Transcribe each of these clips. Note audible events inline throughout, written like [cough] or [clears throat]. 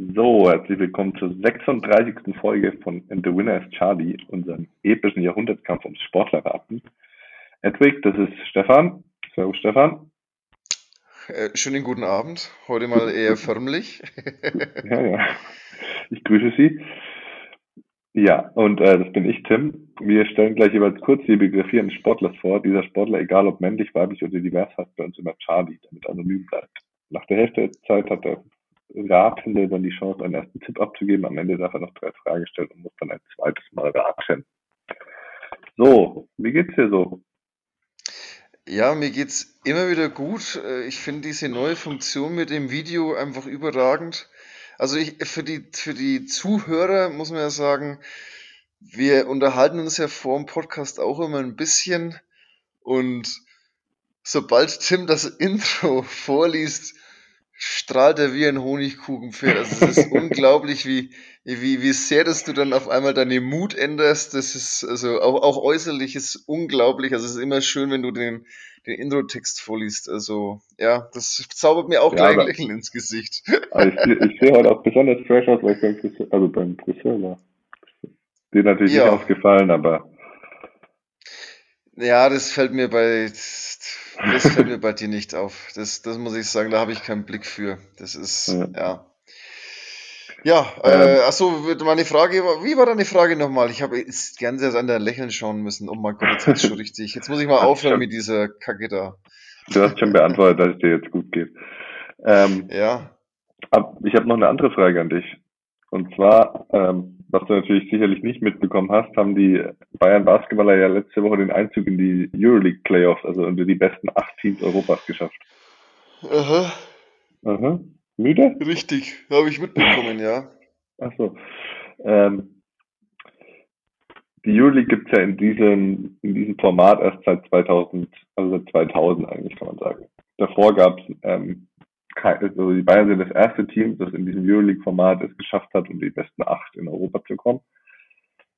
So, herzlich willkommen zur 36. Folge von And the Winner is Charlie, unserem epischen Jahrhundertkampf ums Sportlerraten. Edwig, das ist Stefan. Servus Stefan. Äh, schönen guten Abend. Heute mal eher förmlich. ja, ja. Ich grüße Sie. Ja, und äh, das bin ich, Tim. Wir stellen gleich jeweils kurz die Biografie eines Sportlers vor. Dieser Sportler, egal ob männlich, weiblich oder divers, hat bei uns immer Charlie, damit anonym bleibt. Nach der Hälfte der Zeit hat er Ratende dann die Chance, einen ersten Tipp abzugeben. Am Ende darf er noch drei Fragen stellen und muss dann ein zweites Mal raten. So, wie geht's dir so? Ja, mir geht's immer wieder gut. Äh, ich finde diese neue Funktion mit dem Video einfach überragend. Also ich, für die, für die Zuhörer muss man ja sagen, wir unterhalten uns ja vor dem Podcast auch immer ein bisschen und sobald Tim das [laughs] Intro vorliest, strahlt er wie ein Honigkuchenpferd. Also es ist [laughs] unglaublich, wie, wie, wie sehr, dass du dann auf einmal deine Mut änderst. Das ist, also auch, auch äußerlich ist unglaublich. Also es ist immer schön, wenn du den, den Intro-Text vorliest. Also ja, das zaubert mir auch ja, gleich ein Lächeln ins Gesicht. Also ich, ich sehe heute auch besonders fresh aus, weil ich beim Friseur, also beim Friseur war. Dir natürlich ja. nicht aufgefallen, aber. Ja, das fällt mir bei das fällt [laughs] mir bei dir nicht auf. Das, das muss ich sagen, da habe ich keinen Blick für. Das ist, ja. Ja, ja äh, ähm. achso, meine Frage war, wie war deine Frage nochmal? Ich habe jetzt ganz an der Lächeln schauen müssen. Oh mein Gott, jetzt ist schon richtig. Jetzt muss ich mal aufhören mit dieser Kacke da. Du hast schon beantwortet, dass es dir jetzt gut geht. Ähm, ja. Ich habe noch eine andere Frage an dich. Und zwar, ähm, was du natürlich sicherlich nicht mitbekommen hast, haben die Bayern Basketballer ja letzte Woche den Einzug in die Euroleague Playoffs, also unter die besten acht Teams Europas geschafft. Aha. Aha. Müde? Richtig, habe ich mitbekommen, ja. Ach so. Ähm, die Euroleague gibt's ja in diesem, in diesem Format erst seit 2000, also seit 2000 eigentlich, kann man sagen. Davor gab's ähm, also die Bayern sind das erste Team, das in diesem Euroleague-Format es geschafft hat, um die besten acht in Europa zu kommen.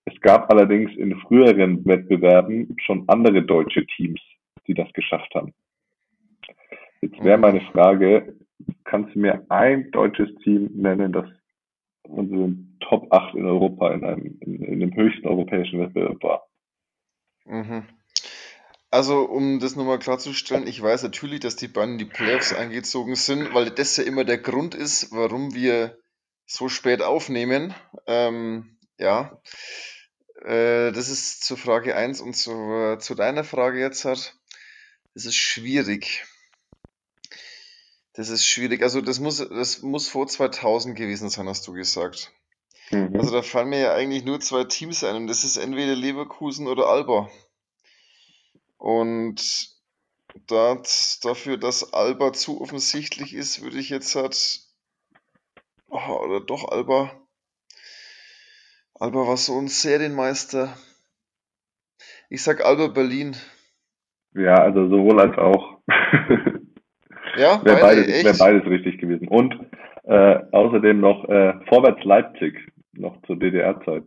Es gab allerdings in früheren Wettbewerben schon andere deutsche Teams, die das geschafft haben. Jetzt wäre meine Frage, kannst du mir ein deutsches Team nennen, das unsere Top 8 in Europa in einem, in, in dem höchsten europäischen Wettbewerb war? Mhm. Also, um das nochmal klarzustellen, ich weiß natürlich, dass die Bayern in die Playoffs eingezogen sind, weil das ja immer der Grund ist, warum wir so spät aufnehmen. Ähm, ja, äh, das ist zur Frage 1 und zu, zu deiner Frage jetzt hat. Das ist schwierig. Das ist schwierig. Also, das muss, das muss vor 2000 gewesen sein, hast du gesagt. Mhm. Also, da fallen mir ja eigentlich nur zwei Teams ein und das ist entweder Leverkusen oder Alba. Und das, dafür, dass Alba zu offensichtlich ist, würde ich jetzt halt. Oh, oder doch Alba. Alba war so ein Serienmeister. Ich sag Alba Berlin. Ja, also sowohl als auch. ja, [laughs] wäre beides, wär beides richtig gewesen. Und äh, außerdem noch äh, Vorwärts Leipzig, noch zur DDR-Zeit.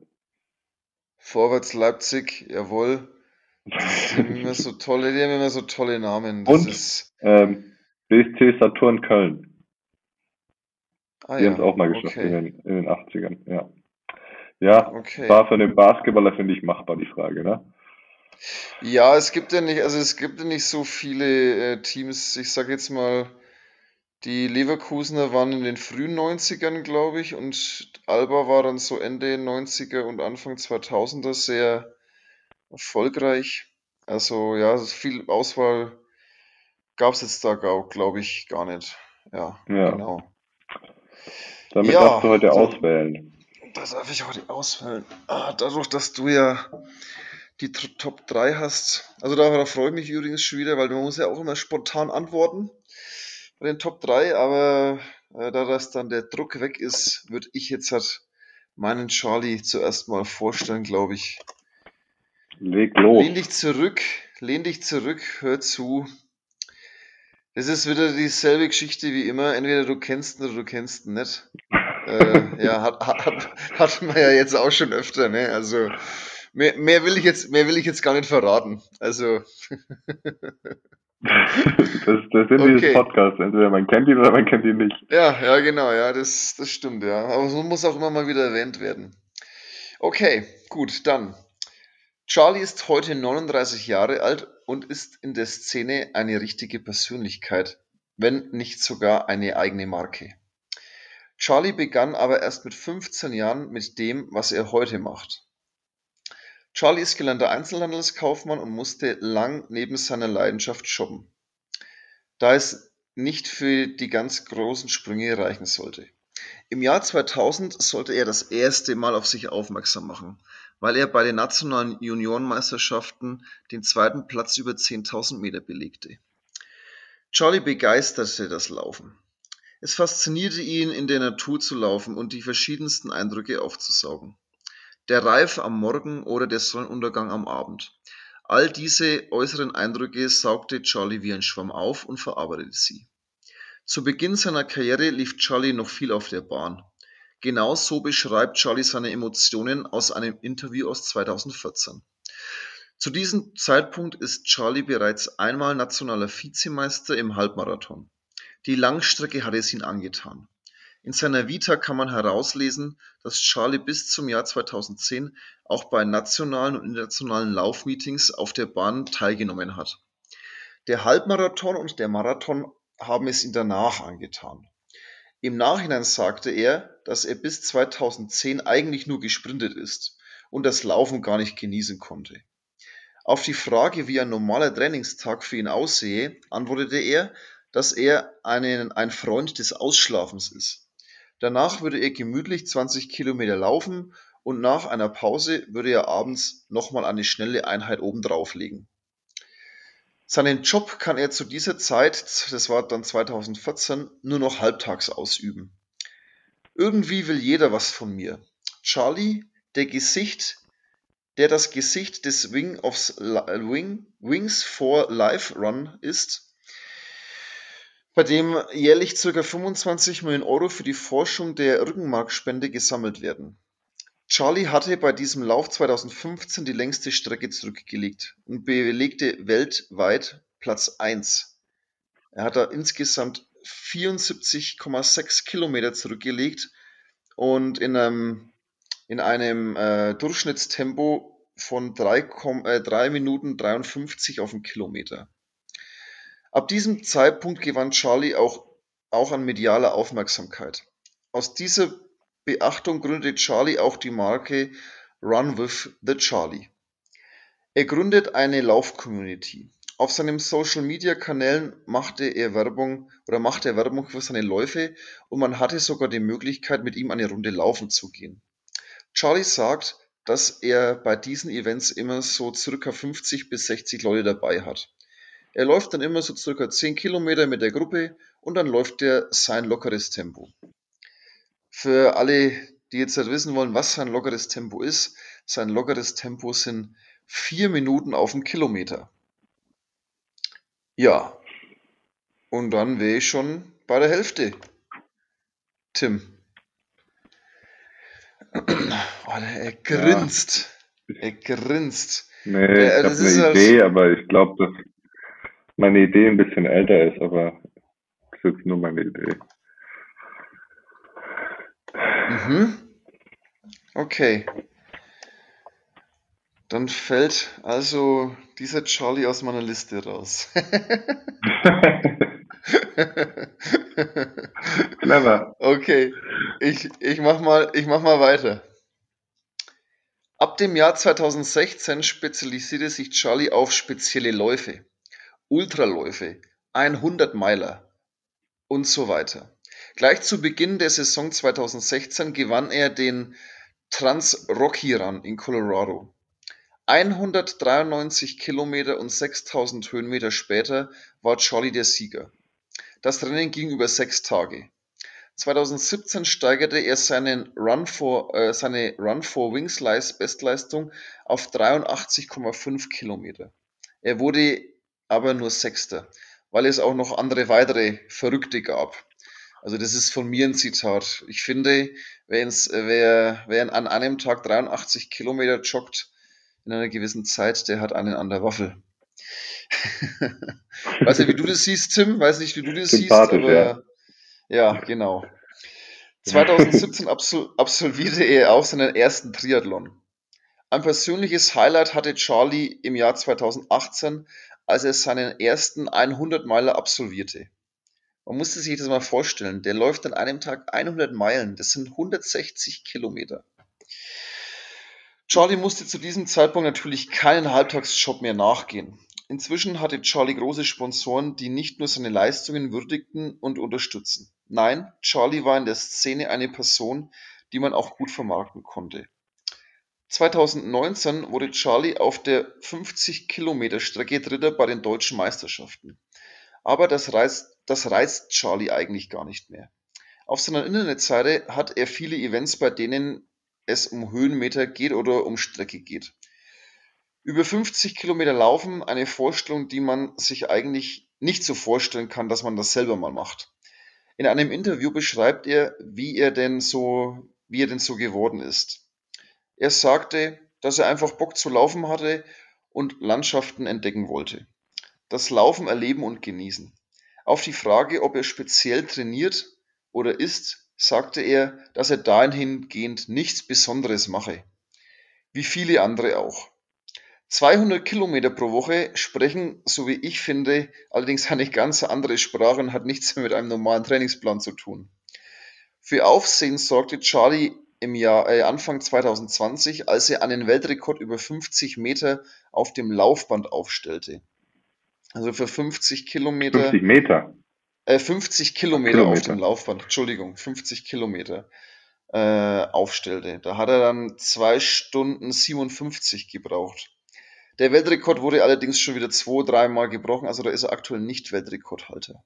Vorwärts Leipzig, jawohl. Die haben immer so tolle, die haben immer so tolle Namen. Das Und ist... ähm, BSC Saturn Köln. Ah, die ja. haben es auch mal geschafft okay. in, den, in den 80ern, ja. Ja, okay. war für den Basketballer, finde ich, machbar, die Frage, ne? Ja, es gibt ja nicht, also es gibt ja nicht so viele äh, Teams, ich sag jetzt mal, die Leverkusener waren in den frühen 90ern, glaube ich, und Alba war dann so Ende 90er und Anfang 2000er sehr erfolgreich. Also ja, viel Auswahl gab es jetzt da, glaube ich, gar nicht. Ja, ja. genau. Damit ja, darfst du heute so, auswählen. Das darf ich heute auswählen. Ah, dadurch, dass du ja die Top 3 hast. Also da freue ich mich übrigens schon wieder, weil man muss ja auch immer spontan antworten bei den Top 3, aber äh, da das dann der Druck weg ist, würde ich jetzt halt meinen Charlie zuerst mal vorstellen, glaube ich. Leg los. Lehn dich zurück, lehn dich zurück, hör zu. Es ist wieder dieselbe Geschichte wie immer. Entweder du kennst ihn oder du kennst ihn nicht. äh, ja, hat, hat, hatten wir ja jetzt auch schon öfter, ne? Also mehr, mehr will ich jetzt, mehr will ich jetzt gar nicht verraten. Also das, das sind okay. dieses Podcast. Entweder man kennt ihn oder man kennt ihn nicht. Ja, ja, genau, ja, das, das stimmt, ja. Aber so muss auch immer mal wieder erwähnt werden. Okay, gut, dann. Charlie ist heute 39 Jahre alt und ist in der Szene eine richtige Persönlichkeit, wenn nicht sogar eine eigene Marke. Charlie begann aber erst mit 15 Jahren mit dem, was er heute macht. Charlie ist gelernter Einzelhandelskaufmann und musste lang neben seiner Leidenschaft shoppen, da es nicht für die ganz großen Sprünge reichen sollte. Im Jahr 2000 sollte er das erste Mal auf sich aufmerksam machen, weil er bei den nationalen Juniorenmeisterschaften den zweiten Platz über 10.000 Meter belegte. Charlie begeisterte das Laufen. Es faszinierte ihn, in der Natur zu laufen und die verschiedensten Eindrücke aufzusaugen der Reif am Morgen oder der Sonnenuntergang am Abend. All diese äußeren Eindrücke saugte Charlie wie ein Schwamm auf und verarbeitete sie. Zu Beginn seiner Karriere lief Charlie noch viel auf der Bahn. Genau so beschreibt Charlie seine Emotionen aus einem Interview aus 2014. Zu diesem Zeitpunkt ist Charlie bereits einmal nationaler Vizemeister im Halbmarathon. Die Langstrecke hat es ihn angetan. In seiner Vita kann man herauslesen, dass Charlie bis zum Jahr 2010 auch bei nationalen und internationalen Laufmeetings auf der Bahn teilgenommen hat. Der Halbmarathon und der Marathon haben es ihm danach angetan. Im Nachhinein sagte er, dass er bis 2010 eigentlich nur gesprintet ist und das Laufen gar nicht genießen konnte. Auf die Frage, wie ein normaler Trainingstag für ihn aussehe, antwortete er, dass er einen, ein Freund des Ausschlafens ist. Danach würde er gemütlich 20 Kilometer laufen und nach einer Pause würde er abends nochmal eine schnelle Einheit obendrauf legen. Seinen Job kann er zu dieser Zeit, das war dann 2014, nur noch halbtags ausüben. Irgendwie will jeder was von mir. Charlie, der Gesicht, der das Gesicht des Wing of Wing, Wings for Life Run ist, bei dem jährlich ca. 25 Millionen Euro für die Forschung der Rückenmarkspende gesammelt werden. Charlie hatte bei diesem Lauf 2015 die längste Strecke zurückgelegt und belegte weltweit Platz 1. Er hat da insgesamt 74,6 Kilometer zurückgelegt und in einem, in einem äh, Durchschnittstempo von 3, äh, 3 Minuten 53 auf den Kilometer. Ab diesem Zeitpunkt gewann Charlie auch, auch an medialer Aufmerksamkeit. Aus dieser Beachtung gründete Charlie auch die Marke Run with the Charlie. Er gründet eine Lauf-Community. Auf seinen Social Media Kanälen machte er Werbung oder machte er Werbung für seine Läufe und man hatte sogar die Möglichkeit, mit ihm eine Runde laufen zu gehen. Charlie sagt, dass er bei diesen Events immer so circa 50 bis 60 Leute dabei hat. Er läuft dann immer so circa 10 Kilometer mit der Gruppe und dann läuft er sein lockeres Tempo. Für alle, die jetzt halt wissen wollen, was sein lockeres Tempo ist, sein lockeres Tempo sind 4 Minuten auf den Kilometer. Ja, und dann wäre ich schon bei der Hälfte. Tim. [clears throat] Oh, er grinst. Ja. Er grinst. Nee, der, ich habe eine Idee, halt... aber ich glaube, das meine Idee ein bisschen älter ist, aber das ist jetzt nur meine Idee. Mhm. Okay. Dann fällt also dieser Charlie aus meiner Liste raus. [laughs] Clever. Okay, ich, ich, mach mal, ich mach mal weiter. Ab dem Jahr 2016 spezialisierte sich Charlie auf spezielle Läufe. Ultraläufe, 100-Meiler und so weiter. Gleich zu Beginn der Saison 2016 gewann er den Trans-Rocky Run in Colorado. 193 Kilometer und 6000 Höhenmeter später war Charlie der Sieger. Das Rennen ging über sechs Tage. 2017 steigerte er seinen Run for, äh, seine Run for Wings Bestleistung auf 83,5 Kilometer. Er wurde aber nur Sechster, weil es auch noch andere weitere Verrückte gab. Also das ist von mir ein Zitat. Ich finde, wer, wer an einem Tag 83 Kilometer joggt in einer gewissen Zeit, der hat einen an der Waffel. [laughs] Weiß nicht, wie du das siehst, Tim. Weiß nicht, wie du das siehst, aber ja, ja genau. 2017 absol absolvierte er auch seinen ersten Triathlon. Ein persönliches Highlight hatte Charlie im Jahr 2018, als er seinen ersten 100 Meiler absolvierte. Man musste sich das mal vorstellen. Der läuft an einem Tag 100 Meilen. Das sind 160 Kilometer. Charlie musste zu diesem Zeitpunkt natürlich keinen Halbtagsjob mehr nachgehen. Inzwischen hatte Charlie große Sponsoren, die nicht nur seine Leistungen würdigten und unterstützen. Nein, Charlie war in der Szene eine Person, die man auch gut vermarkten konnte. 2019 wurde Charlie auf der 50 Kilometer Strecke Dritter bei den deutschen Meisterschaften. Aber das reizt, das reizt Charlie eigentlich gar nicht mehr. Auf seiner Internetseite hat er viele Events, bei denen es um Höhenmeter geht oder um Strecke geht. Über 50 Kilometer laufen, eine Vorstellung, die man sich eigentlich nicht so vorstellen kann, dass man das selber mal macht. In einem Interview beschreibt er, wie er denn so, wie er denn so geworden ist. Er sagte, dass er einfach Bock zu laufen hatte und Landschaften entdecken wollte. Das Laufen erleben und genießen. Auf die Frage, ob er speziell trainiert oder isst, sagte er, dass er dahingehend nichts Besonderes mache. Wie viele andere auch. 200 Kilometer pro Woche sprechen, so wie ich finde, allerdings eine ganz andere Sprache und hat nichts mehr [laughs] mit einem normalen Trainingsplan zu tun. Für Aufsehen sorgte Charlie im Jahr äh, Anfang 2020, als er einen Weltrekord über 50 Meter auf dem Laufband aufstellte. Also für 50 Kilometer. 50 Meter. Äh, 50 Kilometer, Kilometer, auf dem Laufband, Entschuldigung, 50 Kilometer äh, aufstellte. Da hat er dann 2 Stunden 57 gebraucht. Der Weltrekord wurde allerdings schon wieder zwei, dreimal gebrochen, also da ist er aktuell nicht Weltrekordhalter.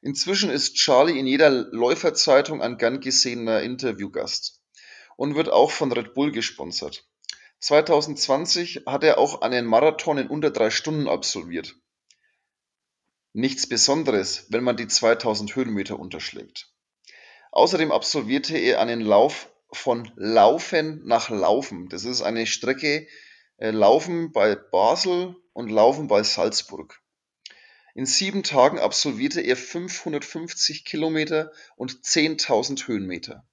Inzwischen ist Charlie in jeder Läuferzeitung ein gern gesehener Interviewgast und wird auch von Red Bull gesponsert. 2020 hat er auch einen Marathon in unter drei Stunden absolviert. Nichts Besonderes, wenn man die 2000 Höhenmeter unterschlägt. Außerdem absolvierte er einen Lauf von Laufen nach Laufen. Das ist eine Strecke, äh, Laufen bei Basel und Laufen bei Salzburg. In sieben Tagen absolvierte er 550 Kilometer und 10.000 Höhenmeter.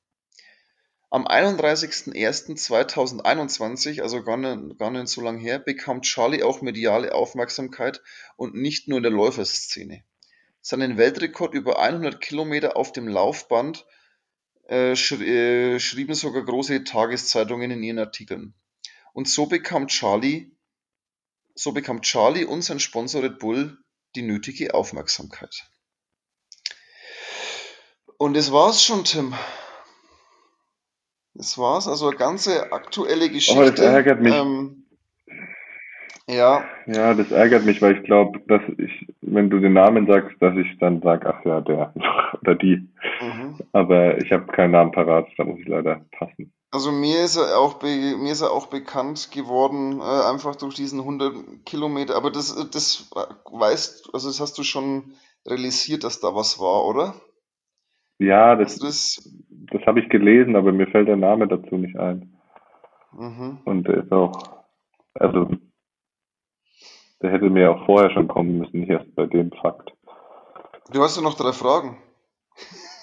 Am 31.01.2021, also gar nicht, gar nicht so lang her, bekam Charlie auch mediale Aufmerksamkeit und nicht nur in der Läuferszene. Seinen Weltrekord über 100 Kilometer auf dem Laufband äh, äh, schrieben sogar große Tageszeitungen in ihren Artikeln. Und so bekam Charlie, so bekam Charlie und sein Sponsor Red Bull die nötige Aufmerksamkeit. Und das war's schon, Tim. Das war's, also eine ganze aktuelle Geschichte. Oh, das ärgert mich. Ähm, ja. Ja, das ärgert mich, weil ich glaube, dass ich, wenn du den Namen sagst, dass ich dann sage, ach ja, der [laughs] oder die. Mhm. Aber ich habe keinen Namen parat, da muss ich leider passen. Also mir ist er auch, mir ist er auch bekannt geworden, äh, einfach durch diesen 100 Kilometer. Aber das, das weißt, also das hast du schon realisiert, dass da was war, oder? Ja, das, das, das habe ich gelesen, aber mir fällt der Name dazu nicht ein. Mhm. Und der ist auch, also der hätte mir auch vorher schon kommen müssen, nicht erst bei dem Fakt. Du hast ja noch drei Fragen.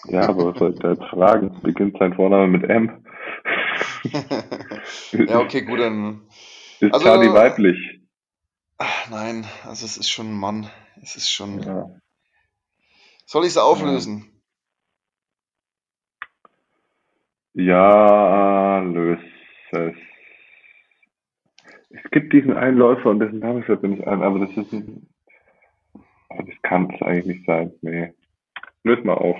Ja, aber was soll ich da jetzt fragen? Beginnt sein Vorname mit M. [laughs] ja, okay, gut, dann. Ist also, Charlie weiblich? Ach, nein, also es ist schon ein Mann. Es ist schon. Ja. Soll ich es auflösen? Ja, löse es. Es gibt diesen Einläufer und dessen Name fällt mir nicht ein, aber das ist ein. Das kann es eigentlich nicht sein. Nee. Löse mal auf.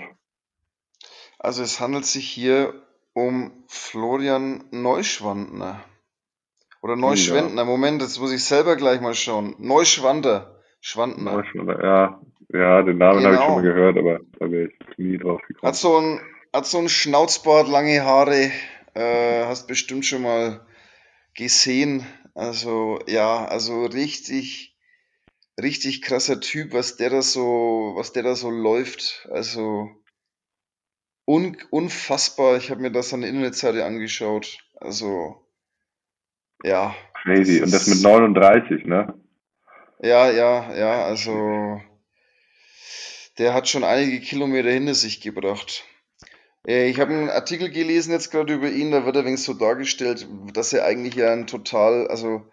Also es handelt sich hier um Florian Neuschwandner. Oder Neuschwendner. Ja. Moment, jetzt muss ich selber gleich mal schauen. Neuschwander. Schwandner. Neuschwander, ja. Ja, den Namen genau. habe ich schon mal genau. gehört, aber da wäre ich nie drauf gekommen. Hat so ein, hat so ein Schnauzbart, lange Haare. Äh, hast bestimmt schon mal gesehen. Also, ja, also richtig, richtig krasser Typ, was der da so, was der da so läuft. Also, un unfassbar. Ich habe mir das an der Internetseite angeschaut. Also, ja. Crazy. Und das mit 39, ne? Ja, ja, ja, also der hat schon einige Kilometer hinter sich gebracht. Äh, ich habe einen Artikel gelesen jetzt gerade über ihn, da wird er wenigstens so dargestellt, dass er eigentlich ja ein total, also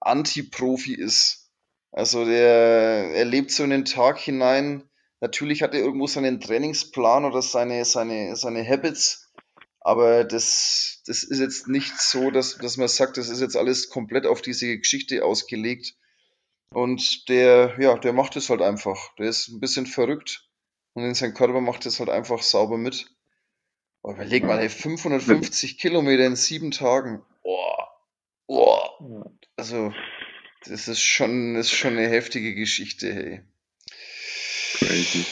Anti-Profi ist. Also der, er lebt so in den Tag hinein. Natürlich hat er irgendwo seinen Trainingsplan oder seine, seine, seine Habits, aber das, das ist jetzt nicht so, dass, dass man sagt, das ist jetzt alles komplett auf diese Geschichte ausgelegt. Und der, ja, der macht es halt einfach. Der ist ein bisschen verrückt und in seinem Körper macht es halt einfach sauber mit. Aber überleg mal, ey, 550 Kilometer in sieben Tagen. Boah. Boah. Also, das ist schon, ist schon eine heftige Geschichte, hey. Crazy.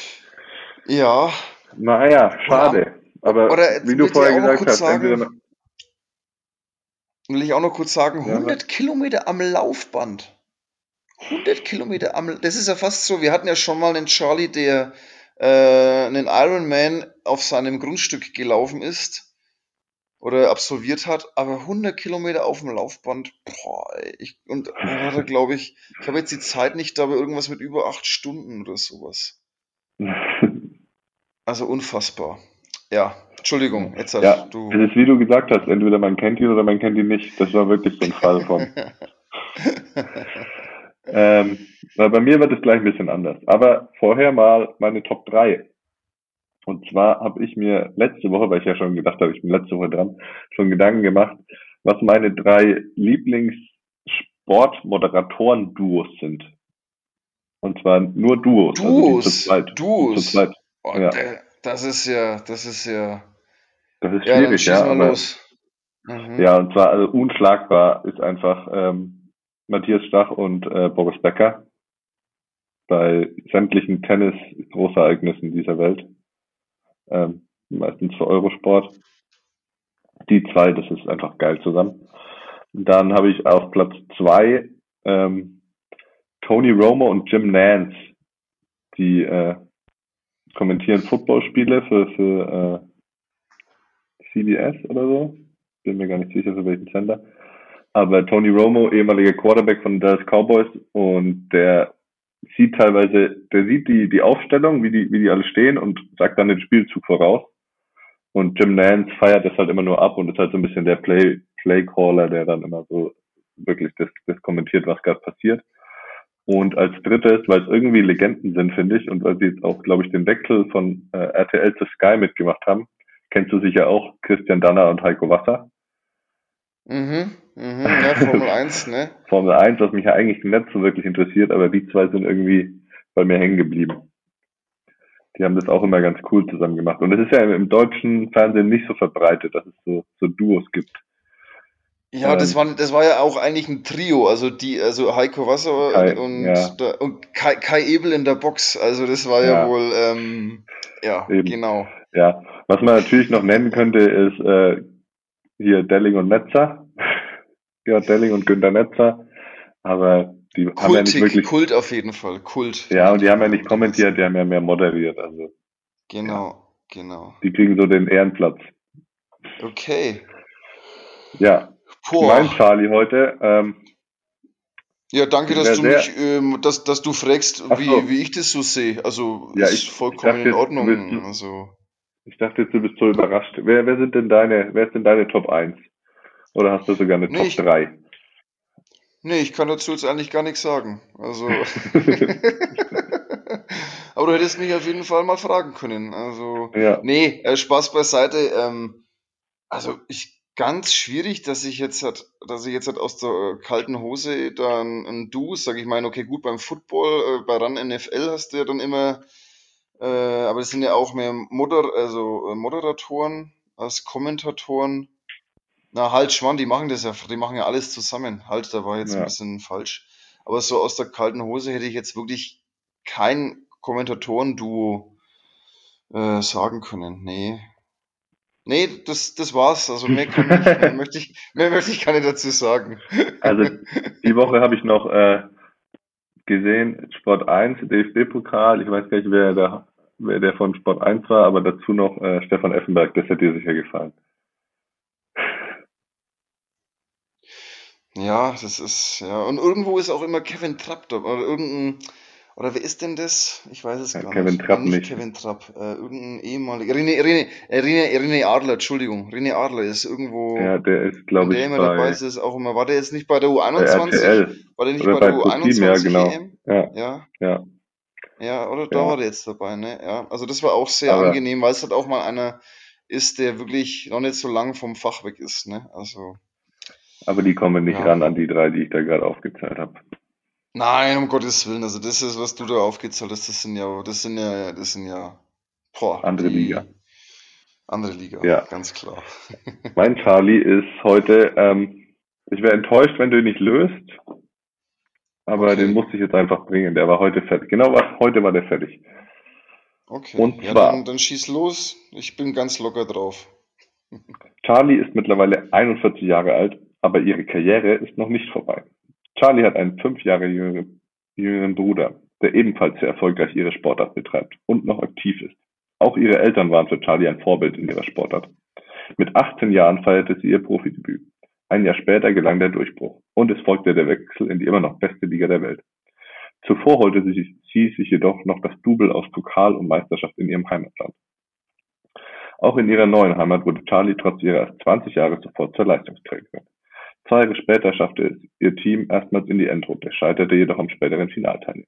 Ja. Naja, schade. Aber Oder wie du vorher gesagt hast, sagen, will ich auch noch kurz sagen, Ja, 100 Kilometer am Laufband. 100 Kilometer am, das ist ja fast so, wir hatten ja schon mal einen Charlie, der äh, einen Ironman auf seinem Grundstück gelaufen ist oder absolviert hat, aber 100 Kilometer auf dem Laufband, boah, ey, ich, und er, glaube ich, ich habe jetzt die Zeit nicht, aber irgendwas mit über acht Stunden oder sowas. [laughs] Also unfassbar. Ja, Entschuldigung, jetzt hast ja, du. es ist wie du gesagt hast, entweder man kennt ihn oder man kennt ihn nicht. Das war wirklich so ein Fall von. [laughs] Ähm, weil bei mir wird es gleich ein bisschen anders. Aber vorher mal meine Top 3. Und zwar habe ich mir letzte Woche, weil ich ja schon gedacht habe, ich bin letzte Woche dran, schon Gedanken gemacht, was meine drei Lieblings-Sportmoderatoren-Duos sind. Und zwar nur Duos, also die zu Duos, zweit. Die zu Duos. zweit. Oh, Ja, das ist ja, das ist ja. das ist Ja, schwierig, ja, mal aber los. Mhm. ja, und zwar also unschlagbar ist einfach ähm, Matthias Stach und äh, Boris Becker bei sämtlichen Tennis-Großereignissen dieser Welt, ähm, meistens für Eurosport. Die zwei, das ist einfach geil zusammen. Dann habe ich auf Platz zwei ähm, Tony Romo und Jim Nance, die äh, kommentieren Footballspiele für, für äh, CBS oder so. Bin mir gar nicht sicher, für welchen Sender. Aber Tony Romo, ehemaliger Quarterback von Dallas Cowboys, und der sieht teilweise, der sieht die, die Aufstellung, wie die, wie die alle stehen und sagt dann den Spielzug voraus. Und Jim Nance feiert das halt immer nur ab und ist halt so ein bisschen der Play, Playcaller, der dann immer so wirklich das, das kommentiert, was gerade passiert. Und als drittes, weil es irgendwie Legenden sind, finde ich, und weil sie jetzt auch, glaube ich, den Wechsel von äh, RTL zu Sky mitgemacht haben, kennst du sicher auch Christian Danner und Heiko Wasser. Mhm. Mhm. Ja, Formel [laughs] 1, ne? Formel 1, was mich ja eigentlich nicht so wirklich interessiert, aber die zwei sind irgendwie bei mir hängen geblieben. Die haben das auch immer ganz cool zusammen gemacht. Und es ist ja im, deutschen Fernsehen nicht so verbreitet, dass es so, so Duos gibt. Ja, das Ähm, war, das war ja auch eigentlich ein Trio, also die, also Heiko Wasser Kai, und, ja, der, und Kai, Kai Ebel in der Box. Also das war ja ja, wohl, ähm, ja, eben. genau. Ja. Was man natürlich noch nennen könnte, ist äh, hier Delling und Netzer. Ja, Delling und Günter Netzer. Aber die haben ja nicht Kultig, wirklich, Kult auf jeden Fall, Kult ja, und die haben ja nicht kommentiert, die haben ja mehr moderiert. Also, ja, Genau, genau. die kriegen so den Ehrenplatz. Okay. Ja, mein Boah. Charlie heute, ähm, Ja, danke, ich dass du mich, ähm, dass, dass du fragst, ach wie, so, wie ich das so sehe. Also ja, ist ich, ich vollkommen dachte in jetzt, du Ordnung. Also, ich dachte jetzt, du bist so überrascht. Wer, wer sind denn deine, wer ist denn deine Top 1? Oder hast du sogar eine nee, Top ich, 3? nee, ich kann dazu jetzt eigentlich gar nichts sagen. Also, [laughs] [laughs] aber du hättest mich auf jeden Fall mal fragen können. Also, ja, nee, äh, Spaß beiseite. Ähm, also, ich ganz schwierig, dass ich jetzt halt, dass ich jetzt halt aus der äh, kalten Hose dann ein Du sage. Ich meine, okay, gut, beim Football, äh, bei RAN NFL hast du ja dann immer, äh, aber das sind ja auch mehr Moder also, äh, Moderatoren als Kommentatoren. Na, halt, Schwan, die machen das ja, die machen ja alles zusammen. Halt, da war jetzt ein ja. bisschen falsch. Aber so aus der kalten Hose hätte ich jetzt wirklich kein Kommentatoren-Duo äh, sagen können. Nee. Nee, das, das war's. Also mehr kann ich, [laughs] mehr möchte ich, mehr möchte ich nicht dazu sagen. [laughs] Also die Woche habe ich noch äh, gesehen, Sport 1, DFB-Pokal. Ich weiß gar nicht, wer der, wer der von Sport 1 war, aber dazu noch äh, Stefan Effenberg. Das hätte dir sicher gefallen. Ja, das ist, ja. Und irgendwo ist auch immer Kevin Trapp da, oder irgendein, oder wer ist denn das? Ich weiß es Ja, gar Kevin nicht. Trapp nicht. Kevin Trapp, äh, irgendein ehemaliger, René, René, äh, René, René Adler, Entschuldigung, René Adler ist irgendwo, Ja, der ist, glaube der ich, immer dabei bei, ist, ist auch immer, war der jetzt nicht bei der bei U21? RTL War der nicht oder bei bei der ProSieben, ja, U21 genau. EM? Ja, Ja, ja, ja, oder da ja. war der jetzt dabei, ne? Ja, also das war auch sehr Aber angenehm, weil es halt auch mal einer ist, der wirklich noch nicht so lang vom Fach weg ist, ne? Also, Aber die kommen nicht ja. ran an die drei, die ich da gerade aufgezählt habe. Nein, um Gottes Willen, also das ist, was du da aufgezählt hast, das sind ja, das sind ja, das sind ja, boah, Andere Liga. andere Liga, Ja. ganz klar. [laughs] Mein Charlie ist heute, ähm, ich wäre enttäuscht, wenn du ihn nicht löst, aber den Okay, musste ich jetzt einfach bringen. Der war heute fertig. Genau, heute war der fertig. okay. Und Ja, zwar, dann, dann schieß los. Ich bin ganz locker drauf. Charlie ist mittlerweile 41 Jahre alt, aber ihre Karriere ist noch nicht vorbei. Charlie hat einen fünf Jahre jüngeren, Bruder, der ebenfalls sehr erfolgreich ihre Sportart betreibt und noch aktiv ist. Auch ihre Eltern waren für Charlie ein Vorbild in ihrer Sportart. Mit 18 Jahren feierte sie ihr Profidebüt. Ein Jahr später gelang der Durchbruch und es folgte der Wechsel in die immer noch beste Liga der Welt. Zuvor holte sie, sich- sie sich jedoch noch das Double aus Pokal und Meisterschaft in ihrem Heimatland. Auch in ihrer neuen Heimat wurde Charlie trotz ihrer erst 20 Jahre sofort zur Leistungsträgerin. Zwei Jahre später schaffte es ihr Team erstmals in die Endrunde, scheiterte jedoch am späteren Finalteilnehmer.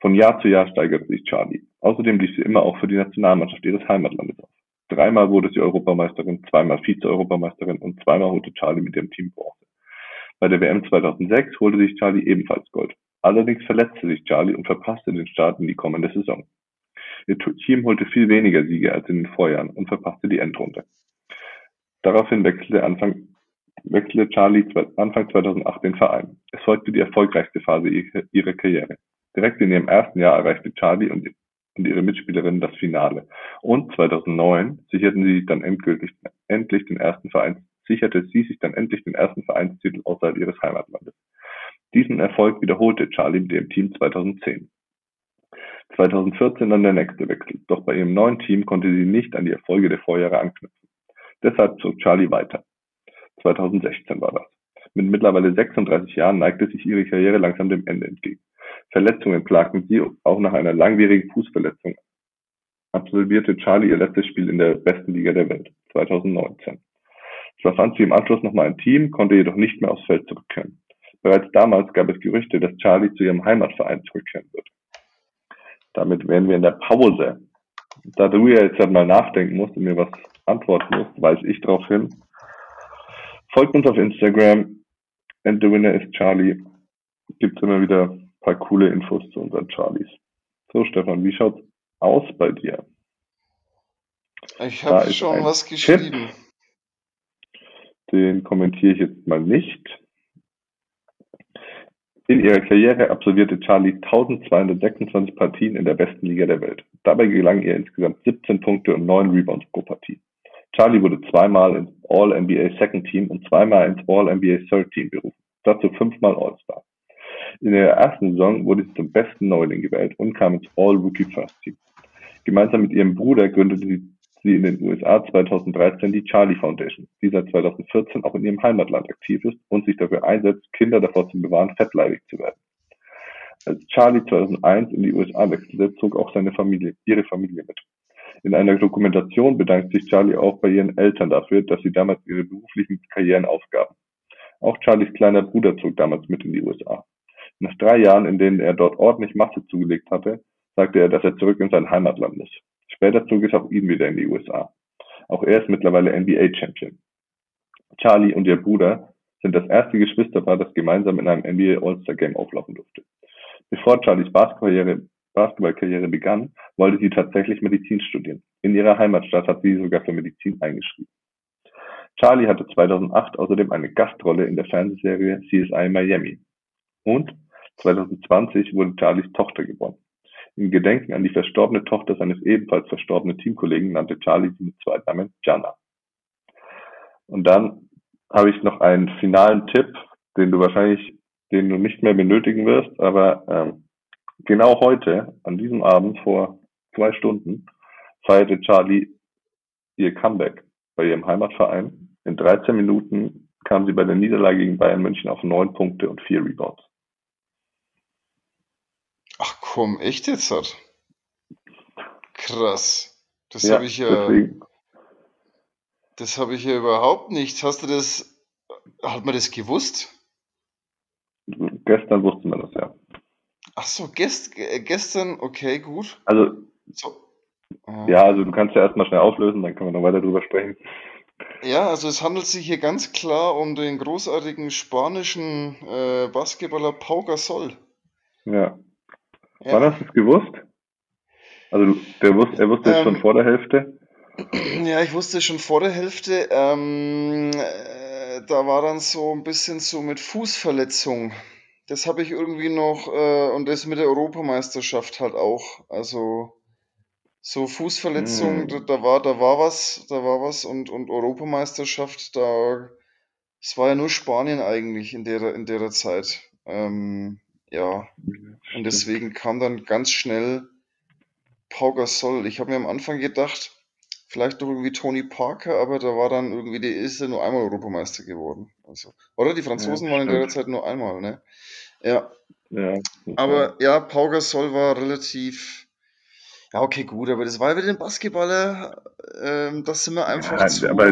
Von Jahr zu Jahr steigerte sich Charlie. Außerdem lief sie immer auch für die Nationalmannschaft ihres Heimatlandes auf. Dreimal wurde sie Europameisterin, zweimal Vize-Europameisterin und zweimal holte Charlie mit ihrem Team Bronze. Bei der WM 2006 holte sich Charlie ebenfalls Gold. Allerdings verletzte sich Charlie und verpasste den Start in die kommende Saison. Ihr Team holte viel weniger Siege als in den Vorjahren und verpasste die Endrunde. Daraufhin wechselte, Anfang, wechselte Charlie Anfang 2008 den Verein. Es folgte die erfolgreichste Phase ihrer Karriere. Direkt in ihrem ersten Jahr erreichte Charlie und, ihre Mitspielerinnen das Finale. Und 2009 sicherten sie dann endgültig, endlich den ersten Vereins, sicherte sie sich dann endlich den ersten Vereinstitel außerhalb ihres Heimatlandes. Diesen Erfolg wiederholte Charlie mit ihrem Team 2010. 2014 dann der nächste Wechsel. Doch bei ihrem neuen Team konnte sie nicht an die Erfolge der Vorjahre anknüpfen. Deshalb zog Charlie weiter. 2016 war das. Mit mittlerweile 36 Jahren neigte sich ihre Karriere langsam dem Ende entgegen. Verletzungen plagten sie, auch nach einer langwierigen Fußverletzung absolvierte Charlie ihr letztes Spiel in der besten Liga der Welt, 2019. Zwar fand sie im Anschluss nochmal ein Team, konnte jedoch nicht mehr aufs Feld zurückkehren. Bereits damals gab es Gerüchte, dass Charlie zu ihrem Heimatverein zurückkehren wird. Damit wären wir in der Pause. Da du ja jetzt mal nachdenken musst und mir was antworten musst, weise ich darauf hin. Folgt uns auf Instagram. And the winner is Charlie. Gibt immer wieder ein paar coole Infos zu unseren Charlies. So, Stefan, wie schaut's aus bei dir? Ich habe schon was Tipp, geschrieben. den kommentiere ich jetzt mal nicht. In ihrer Karriere absolvierte Charlie 1226 Partien in der besten Liga der Welt. Dabei gelangen ihr insgesamt 17 Punkte und 9 Rebounds pro Partie. Charlie wurde zweimal ins All-NBA Second Team und zweimal ins All-NBA Third Team berufen. Dazu fünfmal All-Star. In ihrer ersten Saison wurde sie zum besten Neuling gewählt und kam ins All-Rookie First Team. Gemeinsam mit ihrem Bruder gründete sie sie in den USA 2013 die Charlie Foundation, die seit 2014 auch in ihrem Heimatland aktiv ist und sich dafür einsetzt, Kinder davor zu bewahren, fettleibig zu werden. Als Charlie 2001 in die USA wechselte, zog auch seine Familie, ihre Familie mit. In einer Dokumentation bedankt sich Charlie auch bei ihren Eltern dafür, dass sie damals ihre beruflichen Karrieren aufgaben. Auch Charlies kleiner Bruder zog damals mit in die USA. Nach drei Jahren, in denen er dort ordentlich Masse zugelegt hatte, sagte er, dass er zurück in sein Heimatland muss. Später zog es auch ihn wieder in die USA. Auch er ist mittlerweile NBA-Champion. Charlie und ihr Bruder sind das erste Geschwisterpaar, das gemeinsam in einem NBA All-Star Game auflaufen durfte. Bevor Charlies Basketballkarriere, Basketballkarriere begann, wollte sie tatsächlich Medizin studieren. In ihrer Heimatstadt hat sie sogar für Medizin eingeschrieben. Charlie hatte 2008 außerdem eine Gastrolle in der Fernsehserie CSI Miami. Und 2020 wurde Charlies Tochter geboren. Im Gedenken an die verstorbene Tochter seines ebenfalls verstorbenen Teamkollegen nannte Charlie sie mit Zweitnamen Jana. Und dann habe ich noch einen finalen Tipp, den du wahrscheinlich, den du nicht mehr benötigen wirst, aber ähm, genau heute, an diesem Abend vor zwei Stunden, feierte Charlie ihr Comeback bei ihrem Heimatverein. In 13 Minuten kamen sie bei der Niederlage gegen Bayern München auf neun Punkte und vier Rebounds. Ach komm, echt jetzt hat? Krass. Das ja, habe ich ja. Deswegen. Das habe ich ja überhaupt nicht. Hast du das. Hat man das gewusst? Gestern wusste man das, ja. Ach so, gest, äh, gestern, okay, gut. Also. So. Ja, also du kannst ja erstmal schnell auflösen, dann können wir noch weiter drüber sprechen. Ja, also es handelt sich hier ganz klar um den großartigen spanischen äh, Basketballer Pau Gasol. Ja. ja. Wann hast du es gewusst? Also der wusste, er wusste es ähm, schon vor der Hälfte? [clears throat] Ja, ich wusste es schon vor der Hälfte. Ähm, äh, da war dann so ein bisschen so mit Fußverletzung. Das habe ich irgendwie noch, äh, und das mit der Europameisterschaft halt auch. Also so Fußverletzung, mhm. da, da, war, da war was, da war was und, und Europameisterschaft, da es war ja nur Spanien eigentlich in der, in der Zeit. Ähm, ja. Und deswegen kam dann ganz schnell Pau Gasol. Ich habe mir am Anfang gedacht, vielleicht noch irgendwie Tony Parker, aber da war dann irgendwie, der ist ja nur einmal Europameister geworden. Also, oder die Franzosen ja, waren in der Zeit nur einmal, ne? Ja. ja aber ja, Pau Gasol war relativ. Ja, okay, gut, aber das war ja wieder den Basketballer. Ähm, das sind wir einfach ja, zu. Aber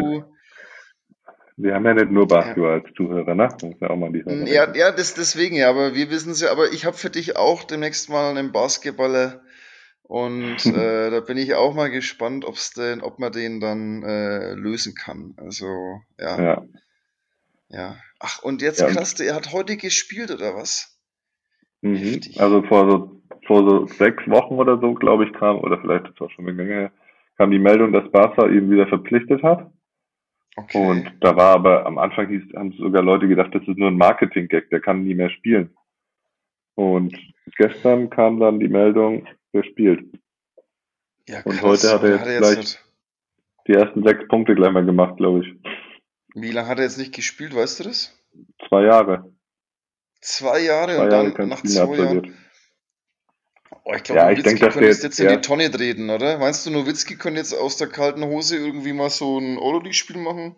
wir haben ja nicht nur Basketball als Zuhörer, ne? Das ja, auch mal ja, ja das, deswegen ja, aber wir wissen es ja. Aber ich habe für dich auch demnächst mal einen Basketballer und [laughs] äh, da bin ich auch mal gespannt, ob's denn, ob man den dann äh, lösen kann. Also, ja. Ja. Ja. Ach, und jetzt ja. krass, er hat heute gespielt, oder was? Mhm. Also vor so, vor so sechs Wochen oder so, glaube ich, kam, oder vielleicht ist auch schon eine Menge kam die Meldung, dass Barca ihn wieder verpflichtet hat. Okay. Und da war aber am Anfang hieß, haben sogar Leute gedacht, das ist nur ein Marketing-Gag, der kann nie mehr spielen. Und gestern kam dann die Meldung, gespielt. Ja, krass. Und heute hat er jetzt, hat er jetzt gleich hat... die ersten sechs Punkte gleich mal gemacht, glaube ich. Wie lange hat er jetzt nicht gespielt, weißt du das? Zwei Jahre. Zwei Jahre zwei und dann Jahre nach zwei Jahren. Oh, ich glaube, ja, Nowitzki könnte jetzt, jetzt in die Tonne treten, oder? Meinst du, Nowitzki könnte jetzt aus der kalten Hose irgendwie mal so ein Euroleague-Spiel machen?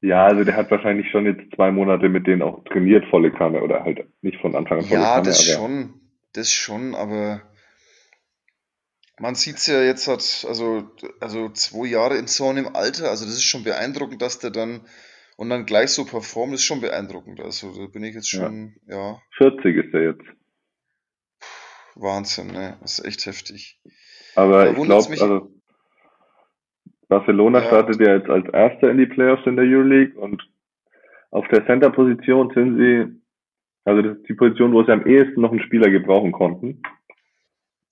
Ja, also der hat wahrscheinlich schon jetzt zwei Monate mit denen auch trainiert, volle Kanne, oder halt nicht von Anfang an volle ja, Kanne. Ja, das schon, das schon, aber man sieht es ja jetzt hat, also, also zwei Jahre in so einem Alter, also das ist schon beeindruckend, dass der dann und dann gleich so performt, ist schon beeindruckend. Also da bin ich jetzt schon, ja. ja. 40 ist er jetzt. Wahnsinn, ne? Das ist echt heftig. Aber da ich glaube, also Barcelona ja. startet ja jetzt als Erster in die Playoffs in der Euroleague und auf der Center-Position sind sie, also das ist die Position, wo sie am ehesten noch einen Spieler gebrauchen konnten.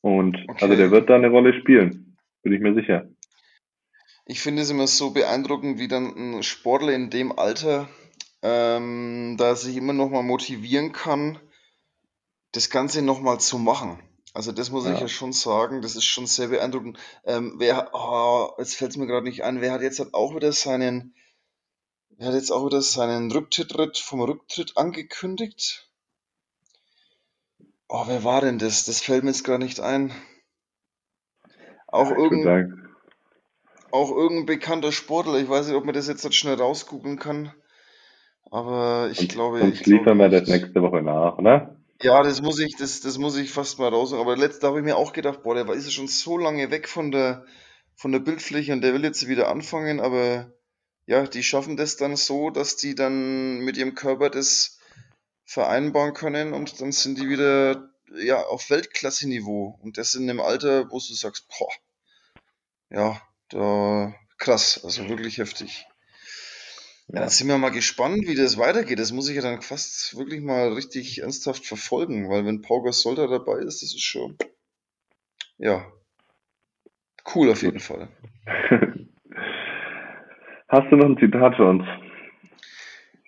Und okay. also der wird da eine Rolle spielen, bin ich mir sicher. Ich finde es immer so beeindruckend, wie dann ein Sportler in dem Alter ähm, da sich immer noch mal motivieren kann, das Ganze noch mal zu machen. Also das muss ja. ich ja schon sagen, das ist schon sehr beeindruckend. Ähm, wer, oh, jetzt fällt es mir gerade nicht ein, wer hat jetzt halt auch wieder seinen, wer hat jetzt auch wieder seinen Rücktritt vom Rücktritt angekündigt? Oh, wer war denn das? Das fällt mir jetzt gar nicht ein. Auch, ja, irgendein, auch irgendein bekannter Sportler. Ich weiß nicht, ob man das jetzt schnell rausgoogeln kann. Aber ich und, glaube. Und liefern wir das nächste Woche nach, ne? Ja, das muss ich, das, das muss ich fast mal raus. Aber letzte habe ich mir auch gedacht, boah, der ist ja schon so lange weg von der, von der Bildfläche und der will jetzt wieder anfangen, aber ja, die schaffen das dann so, dass die dann mit ihrem Körper das vereinbaren können und dann sind die wieder ja, auf Weltklasse-Niveau. Und das in einem Alter, wo du sagst, boah, ja, da krass, also wirklich heftig. Ja, dann sind wir mal gespannt, wie das weitergeht. Das muss ich ja dann fast wirklich mal richtig ernsthaft verfolgen, weil wenn Pau Gasol da dabei ist, das ist schon, ja, cool auf jeden Fall. [laughs] Hast du noch ein Zitat für uns?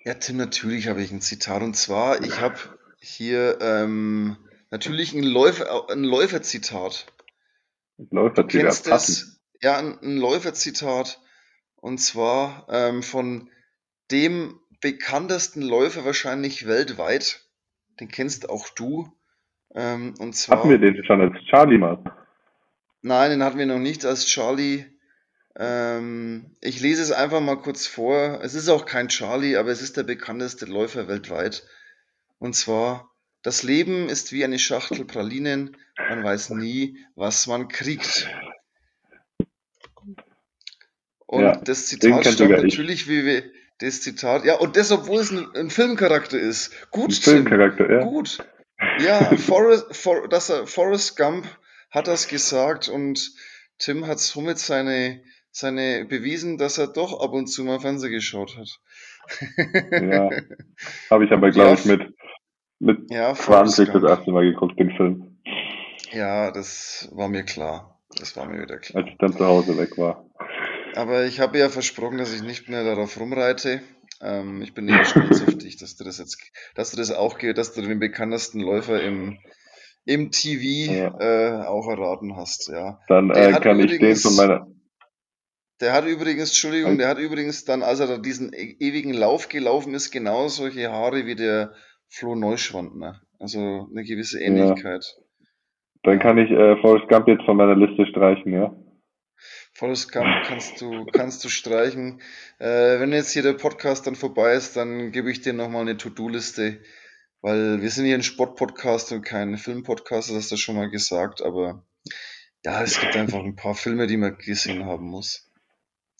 Ja, Tim, natürlich habe ich ein Zitat. Und zwar, ich habe hier ähm, natürlich ein, Läufer, ein Läuferzitat. Läuferzitat. Du kennst das? Ja, ein, ein Läuferzitat. Und zwar ähm, von dem bekanntesten Läufer wahrscheinlich weltweit. Den kennst auch du. Ähm, und zwar, hatten wir den schon als Charlie mal? Nein, den hatten wir noch nicht als Charlie. Ähm, ich lese es einfach mal kurz vor. Es ist auch kein Charlie, aber es ist der bekannteste Läufer weltweit. Und zwar, das Leben ist wie eine Schachtel Pralinen. Man weiß nie, was man kriegt. Und Ja, das Zitat stammt natürlich, wie wir, das Zitat, ja, und das, obwohl es ein, ein Filmcharakter ist. Ein Gut, Tim, Filmcharakter, ja. gut. Ja, Forrest, For, dass er, Forrest Gump hat das gesagt und Tim hat somit seine, seine bewiesen, dass er doch ab und zu mal Fernsehen geschaut hat. Ja, habe ich aber, Ja, glaube ich, mit, mit ja, Forrest 20 das erste Mal geguckt, den Film, Ja, das war mir klar. Das war mir wieder als klar. ich dann zu Hause weg war. Aber ich habe ja versprochen, dass ich nicht mehr darauf rumreite. Ähm, ich bin eher stolz auf dich, dass du das jetzt, dass du das auch, dass du den bekanntesten Läufer im, im TV Ja. äh, auch erraten hast, ja. Dann äh, kann ich den von meiner. Der hat übrigens, Entschuldigung, der hat übrigens dann, als er da diesen e ewigen Lauf gelaufen ist, genau solche Haare wie der Flo Neuschwandner. Also eine gewisse Ja, Ähnlichkeit. dann Ja. kann ich äh, Forrest Gump jetzt von meiner Liste streichen, ja. Forrest Gump kannst du, kannst du streichen. Äh, wenn jetzt hier der Podcast dann vorbei ist, dann gebe ich dir nochmal eine To-Do-Liste, weil wir sind hier ein Sportpodcast und kein Filmpodcast, das hast du schon mal gesagt, aber ja, es gibt einfach ein paar Filme, die man gesehen haben muss.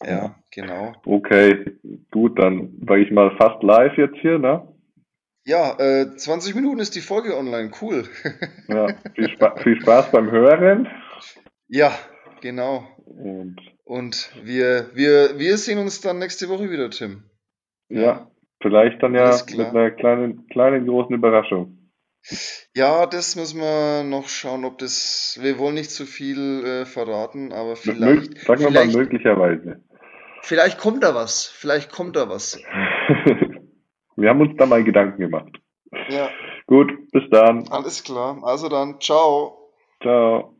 Ja. Genau. Okay, gut, dann war ich mal fast live jetzt hier, ne? Ja, äh, 20 Minuten ist die Folge online, cool. [laughs] Ja, viel, Spa viel Spaß beim Hören Ja, genau. und Und wir, wir, wir sehen uns dann nächste Woche wieder, Tim. ja, Ja, vielleicht dann ja mit einer kleinen, kleinen großen Überraschung. Ja, das müssen wir noch schauen, ob das. Wir wollen nicht zu viel äh, verraten, aber vielleicht, sagen wir mal möglicherweise. Vielleicht kommt da was. Vielleicht kommt da was. [laughs] Wir haben uns da mal Gedanken gemacht. Ja, Gut, bis dann. alles klar. Also dann, ciao. Ciao.